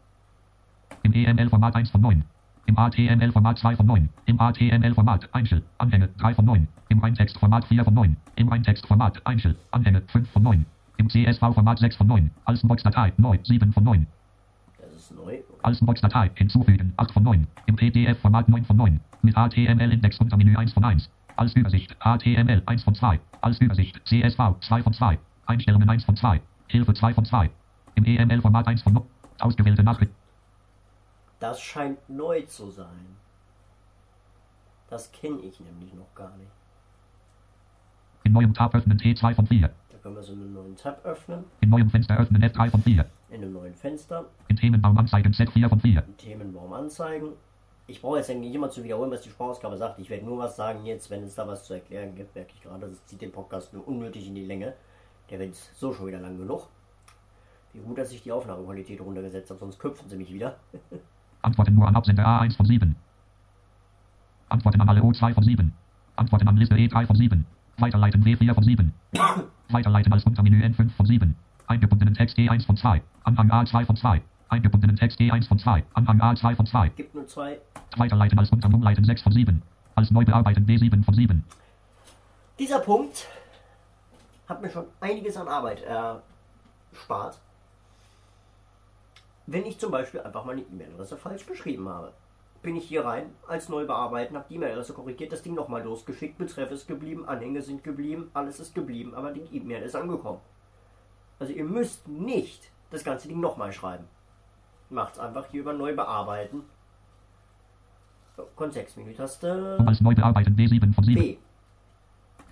Im EML-Format 1 von 9. Im ATML-Format 2 von 9. Im ATML-Format Einzel. Anhänge 3 von 9. Im Reintextformat 4 von 9. Im Reintextformat Einzel. Anhänge 5 von 9. Im CSV-Format 6 von 9. Als Box-Datei neu 7 von 9. Das ist neu. Als Box-Datei hinzufügen 8 von 9. Im PDF-Format 9 von 9. Mit HTML-Index unter Menü 1 von 1. Als Übersicht HTML 1 von 2. Als Übersicht CSV 2 von 2. Einstellungen 1 von 2. Hilfe 2 von 2. Im EML-Format 1 von 0. Ausgewählte Nachricht. Das scheint neu zu sein. Das kenne ich nämlich noch gar nicht. In neuem Tab öffnen T2 von 4. Da können wir so einen neuen Tab öffnen. In neuem Fenster öffnen F3 von 4. In einem neuen Fenster. In Themenbaum anzeigen Z4 von 4. Im Themenbaum anzeigen. Ich brauche jetzt eigentlich immer zu wiederholen, was die Sprachausgabe sagt. Ich werde nur was sagen jetzt, wenn es da was zu erklären gibt, merke ich gerade. Das zieht den Podcast nur unnötig in die Länge. Der wird so schon wieder lang genug. Wie gut, dass ich die Aufnahmequalität runtergesetzt habe, sonst köpfen sie mich wieder. Antworten nur an Absender A1 von 7. Antworten an alle O2 von 7. Antworten an Liste E3 von 7. Weiterleiten W4 von 7. Weiterleiten als Untermenü N5 von 7. Eingebundenen Text E1 von 2. Anhang A2 von 2. Eingebundenen Text E1 von 2. Anhang A2 von 2. Gibt nur zwei. Weiterleiten als Unterumleiten 6 von 7. Als neu bearbeiten B7 von 7. Dieser Punkt hat mir schon einiges an Arbeit erspart. Wenn ich zum Beispiel einfach meine E-Mail-Adresse falsch geschrieben habe, bin ich hier rein, als neu bearbeiten, habe die E-Mail-Adresse korrigiert, das Ding nochmal losgeschickt, Betreff ist geblieben, Anhänge sind geblieben, alles ist geblieben, aber die E-Mail ist angekommen. Also ihr müsst nicht das ganze Ding nochmal schreiben. Macht's einfach hier über neu bearbeiten. So, Kontextmenü-Taste als neu bearbeiten B7 von 7. B.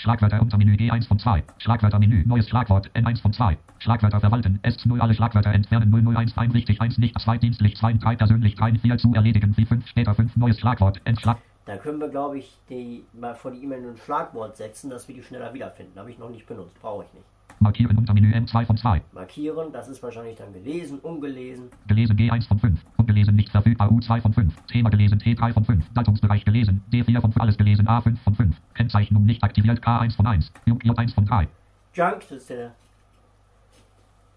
Schlagwörter Untermenü G1 von 2. Schlagwörtermenü neues Schlagwort N1 von 2. Schlagwörter verwalten S0 alle Schlagwörter entfernen 001 ein richtig 1 nicht 2 dienstlich 2 3 persönlich 3 4 zu erledigen 4 5 später 5 neues Schlagwort Entschlag. Da können wir, glaube ich, die, mal vor die E-Mail ein Schlagwort setzen, dass wir die schneller wiederfinden. Habe ich noch nicht benutzt, brauche ich nicht. Markieren Untermenü M2 von 2. Markieren, das ist wahrscheinlich dann gelesen, ungelesen. Gelesen G1 von 5. Ungelesen nicht verfügbar U2 von 5. Thema gelesen T3 von 5. Datumsbereich gelesen D4 von 5. Alles gelesen A5 von 5. Kennzeichnung nicht aktiviert K1 von 1. Junk J1 von 3. Junk, das ist der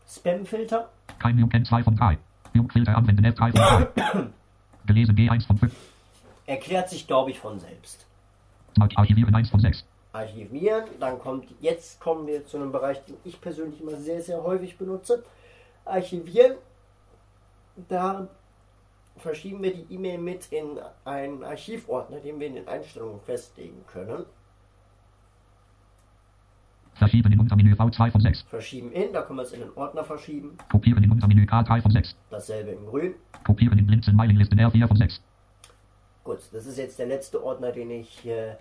Spam-Filter. Kein Junk N2 von 3. Junkfilter anwenden F3 von 3. gelesen G1 von 5. Erklärt sich, glaube ich, von selbst. Archivieren 1 von 6. Archivieren, dann kommt, jetzt kommen wir zu einem Bereich, den ich persönlich immer sehr, sehr häufig benutze. Archivieren, da verschieben wir die E-Mail mit in einen Archivordner, den wir in den Einstellungen festlegen können. Verschieben in Untermenü V2 von 6. Verschieben in, da können wir es in den Ordner verschieben. Kopieren in Untermenü K3 von 6. Dasselbe in grün. Kopieren in Blinzeln Mailinglisten R4 von 6. Gut, das ist jetzt der letzte Ordner, den ich, äh,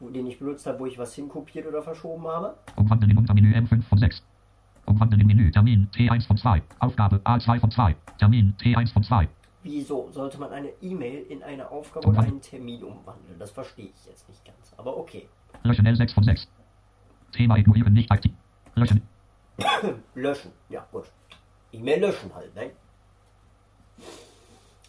den ich benutzt habe, wo ich was hinkopiert oder verschoben habe. Umwandeln in Untermenü M5 von 6. Umwandeln in Menü Termin T1 von 2. Aufgabe A2 von 2. Termin T1 von 2. Wieso sollte man eine E-Mail in eine Aufgabe oder einen Termin umwandeln? Das verstehe ich jetzt nicht ganz. Aber okay. Löschen L6 von 6. Thema ignorieren nicht aktiv. Löschen. Löschen. Ja, gut. E-Mail löschen halt, ne?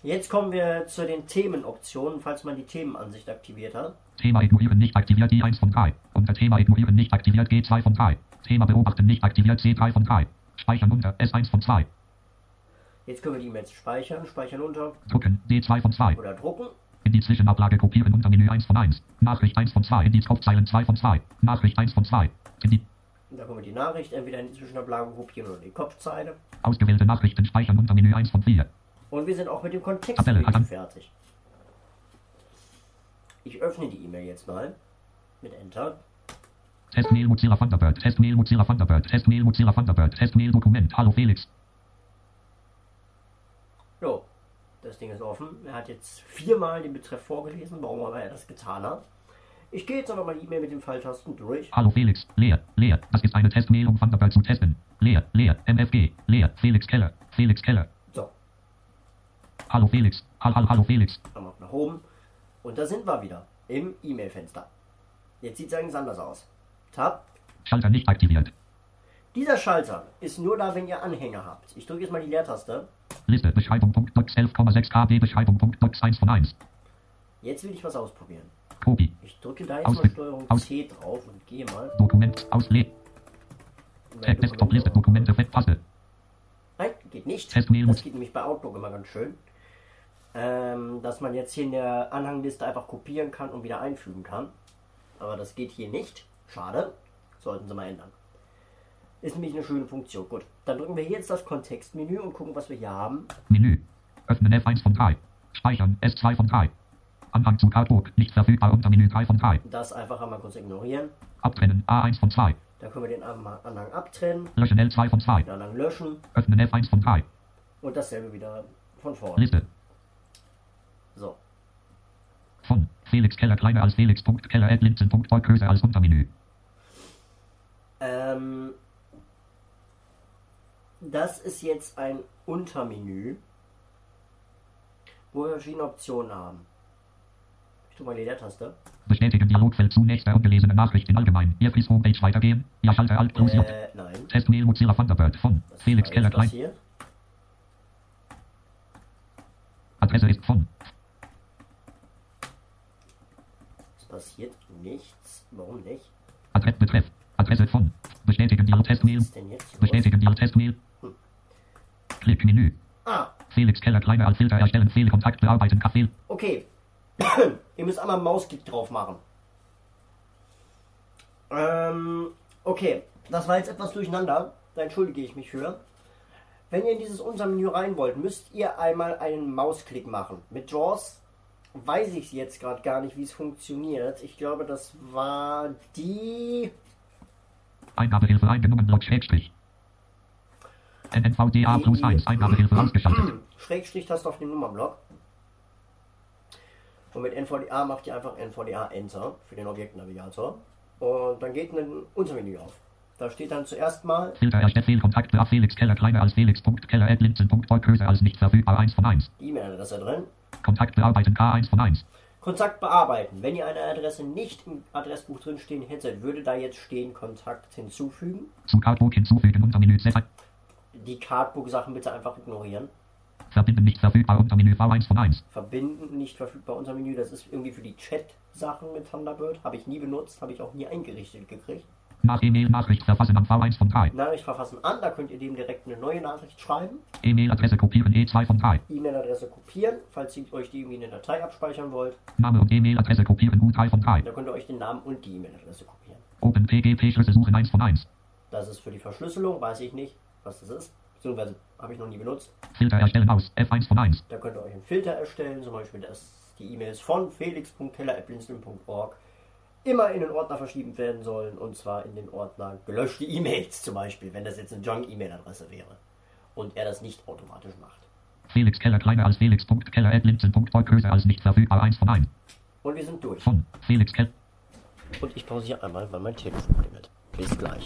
Jetzt kommen wir zu den Themenoptionen, falls man die Themenansicht aktiviert hat. Thema ignorieren nicht aktiviert I1 von 3. Unter Thema ignorieren nicht aktiviert G2 von 3. Thema beobachten nicht aktiviert C3 von 3. Speichern unter S1 von 2. Jetzt können wir die E-Mails speichern, speichern unter Drucken D2 von 2. oder drucken. In die Zwischenablage kopieren unter Menü 1 von 1. Nachricht 1 von 2. In die Kopfzeilen 2 von 2. Nachricht 1 von 2. In die Und da können wir die Nachricht entweder in die Zwischenablage kopieren oder in die Kopfzeile. ausgewählte Nachrichten speichern unter Menü 1 von 4. Und wir sind auch mit dem Tabelle, Kontextmenü Adam. fertig. Ich öffne die E-Mail jetzt mal mit Enter. Testmail Mozilla Thunderbird. Testmail Mozilla Thunderbird. Testmail Mozilla Thunderbird. Testmail Dokument. Hallo Felix. Jo, das Ding ist offen. Er hat jetzt viermal den Betreff vorgelesen, warum aber er das getan hat. Ich gehe jetzt einfach mal die E-Mail mit den Pfeiltasten durch. Hallo Felix. Leer. Leer. Das ist eine Testmail, um Thunderbird zu testen. Leer. Leer. MFG. Leer. Felix Keller. Felix Keller. So, Hallo Felix. Hall, hall, hallo Felix. nochmal nach oben. Und da sind wir wieder im E-Mail-Fenster. Jetzt sieht es allerdings anders aus. Tab. Schalter nicht aktiviert. Dieser Schalter ist nur da, wenn ihr Anhänger habt. Ich drücke jetzt mal die Leertaste. Liste. Beschreibung. Punkt. Docs 11,6 KB. Beschreibung. Punkt. Docs 1 von 1. Jetzt will ich was ausprobieren. Copy. Ich drücke da jetzt Aus- mal Steuerung aus- C drauf und gehe mal. Dokument. Ausle. in meine Desktop Liste. Dokumente. Dokumente. Fett. Taste. Nein, geht nicht. Testmail. Das geht nämlich bei Outlook immer ganz schön. Ähm, dass man jetzt hier in der Anhangliste einfach kopieren kann und wieder einfügen kann. Aber das geht hier nicht. Schade. Sollten sie mal ändern. Ist nämlich eine schöne Funktion. Gut, dann drücken wir hier jetzt das Kontextmenü und gucken, was wir hier haben. Menü. Öffnen F1 von 3. Speichern S2 von 3. Anhang zu Cardbook. Nicht verfügbar unter Menü 3 von 3. Das einfach einmal kurz ignorieren. Abtrennen A1 von 2. Dann können wir den Anhang abtrennen, Löschen L2 von 2. den Anhang löschen Öffnen F1 von 3. und dasselbe wieder von vorne. Liste. So, Von Felix Keller kleiner als Felix.keller at linzen.org größer als Untermenü. ähm, das ist jetzt ein Untermenü, wo wir verschiedene Optionen haben. Ich tue mal die Leertaste. Bestätigen Dialogfeld zunächst der ungelesene Nachricht in allgemein. Earpiece Homepage weitergehen. Ja, Schalter Alt plus J. Äh, nein. Testmail Mozilla Thunderbird von Das Felix Keller klein. passiert. Adresse ist von Es passiert nichts. Warum nicht? Adresse Betreff. Adresse von Bestätigen Dialog Testmail. denn jetzt? Bestätigen Dialog Testmail. Klick Menü. Ah, Felix Keller kleiner als Filter erstellen. Fehlkontakt bearbeiten. Kaffee. Okay. Ihr müsst einmal einen Mausklick drauf machen. Ähm, okay. Das war jetzt etwas durcheinander. Da entschuldige ich mich für. Wenn ihr in dieses Untermenü rein wollt, müsst ihr einmal einen Mausklick machen. Mit JAWS weiß ich jetzt gerade gar nicht, wie es funktioniert. Ich glaube, das war die... Eingabehilfe eingenommen. Block Schrägstrich. NNVDA plus 1. Eingabehilfe ausgeschaltet. Schrägstrich-Taste auf den Nummernblock. Und mit NVDA macht ihr einfach NVDA Enter für den Objektnavigator. Und dann geht ein Untermenü auf. Da steht dann zuerst mal Filter erstellt. Fehlkontakt bearbeiten. Felix Keller kleiner als Felix.keller at linzen.org größer als nicht verfügbar. 1 von 1. die E-Mail-Adresse drin. Kontakt bearbeiten. K1 von 1. Kontakt bearbeiten. Wenn ihr eine Adresse nicht im Adressbuch drin stehen hättet, würde da jetzt stehen Kontakt hinzufügen. Zu Cardbook hinzufügen. Untermenü Z. Die Cardbook-Sachen bitte einfach ignorieren. Verbinden nicht verfügbar. Untermenü V1 von 1. Verbinden, nicht verfügbar unter Menü. Das ist irgendwie für die Chat-Sachen mit Thunderbird. Habe ich nie benutzt, habe ich auch nie eingerichtet gekriegt. Nach E-Mail Nachricht verfassen an V1 von 3. Nachricht verfassen an, da könnt ihr dem direkt eine neue Nachricht schreiben. E-Mail-Adresse kopieren E2 von 3. E-Mail-Adresse kopieren, falls ihr euch die irgendwie in eine Datei abspeichern wollt. Name und E-Mail-Adresse kopieren U3 von 3. Da könnt ihr euch den Namen und die E-Mail-Adresse kopieren. OpenPGP Schlüssel suchen 1 von 1. Das ist für die Verschlüsselung, weiß ich nicht, was das ist. Beziehungsweise habe ich noch nie benutzt. Filter erstellen aus F1 von 1. Da könnt ihr euch einen Filter erstellen, zum Beispiel dass die E-Mails von felix.keller.blinzeln.org immer in den Ordner verschieben werden sollen. Und zwar in den Ordner gelöschte E-Mails zum Beispiel, wenn das jetzt eine Junk-E-Mail-Adresse wäre. Und er das nicht automatisch macht. Felix Keller kleiner als Felix.keller at linzen.org größer als nicht verfügbar 1 von 1. Und wir sind durch. Von Felix Keller. Und ich pausiere einmal, weil mein Telefon klingelt. Bis gleich.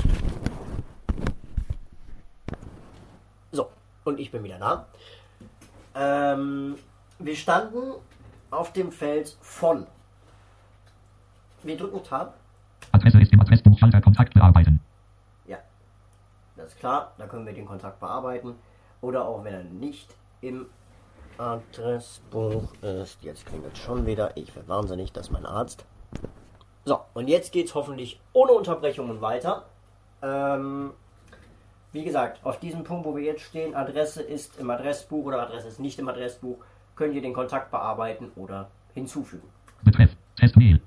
So, und ich bin wieder da. Ähm, wir standen auf dem Feld von. Wir drücken Tab. Adresse ist im Adressbuch Schalter Kontakt bearbeiten. Ja, das ist klar. Da können wir den Kontakt bearbeiten. Oder auch wenn er nicht im Adressbuch ist. Jetzt klingelt es schon wieder. Ich werde wahnsinnig, das ist mein Arzt. So, und jetzt geht es hoffentlich ohne Unterbrechungen weiter. Ähm, wie gesagt, auf diesem Punkt, wo wir jetzt stehen, Adresse ist im Adressbuch oder Adresse ist nicht im Adressbuch, könnt ihr den Kontakt bearbeiten oder hinzufügen. Betreff Testmail.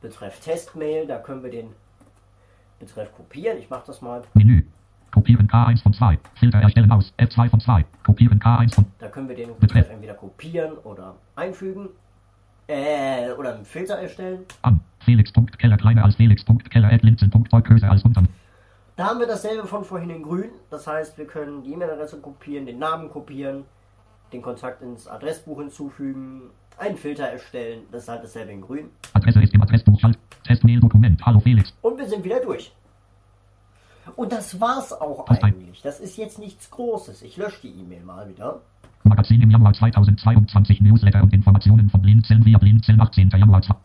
Betreff Testmail, da können wir den Betreff kopieren. Ich mache das mal. Menü. Kopieren K1 von 2. Filter erstellen aus F2 von 2. Kopieren K1 von Da können wir den Betreff. Betreff entweder kopieren oder einfügen. Äh, oder einen Filter erstellen. an. Felix.keller kleiner als Felix.keller at größer als unter. Da haben wir dasselbe von vorhin in grün. Das heißt, wir können die E-Mail-Adresse kopieren, den Namen kopieren, den Kontakt ins Adressbuch hinzufügen, einen Filter erstellen. Das ist halt dasselbe in grün. Adresse ist im Adressbuch Schalt. Testmail Dokument. Hallo Felix. Und wir sind wieder durch. Und das war's auch Post eigentlich. Das ist jetzt nichts Großes. Ich lösche die E-Mail mal wieder. Magazin im Januar 2022 Newsletter und Informationen von Blinzeln via Blinzeln 18. Januar 2.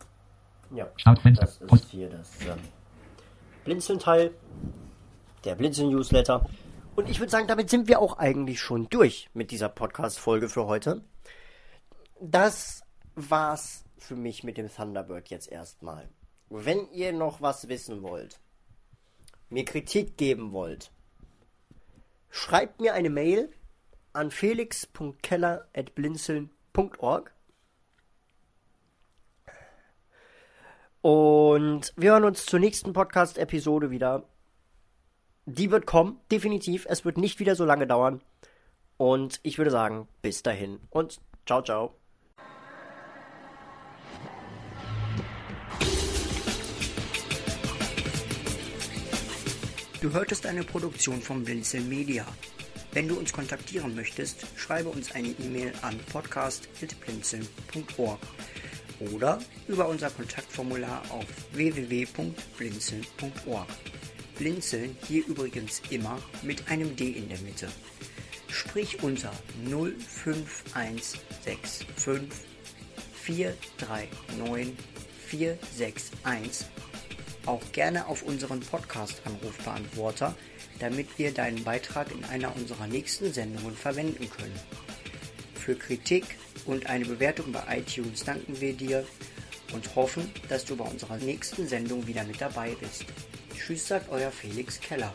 Ja, Startfenster. das ist Post. hier das ähm, Blinzeln-Teil. Der Blinzeln-Newsletter. Und ich würde sagen, damit sind wir auch eigentlich schon durch mit dieser Podcast-Folge für heute. Das war's für mich mit dem Thunderbird jetzt erstmal. Wenn ihr noch was wissen wollt, mir Kritik geben wollt, schreibt mir eine Mail an felix.keller.blinzeln.org. Und wir hören uns zur nächsten Podcast-Episode wieder. Die wird kommen, definitiv. Es wird nicht wieder so lange dauern. Und ich würde sagen, bis dahin und ciao, ciao. Du hörtest eine Produktion von Blinzeln Media. Wenn du uns kontaktieren möchtest, schreibe uns eine E-Mail an podcast.blinzeln.org oder über unser Kontaktformular auf www.blinzeln.org. Blinzeln hier übrigens immer mit einem D in der Mitte. Sprich unter 05165 439 461 auch gerne auf unseren Podcast-Anrufbeantworter, damit wir deinen Beitrag in einer unserer nächsten Sendungen verwenden können. Für Kritik und eine Bewertung bei iTunes danken wir dir und hoffen, dass du bei unserer nächsten Sendung wieder mit dabei bist. Tschüss, sagt euer Felix Keller.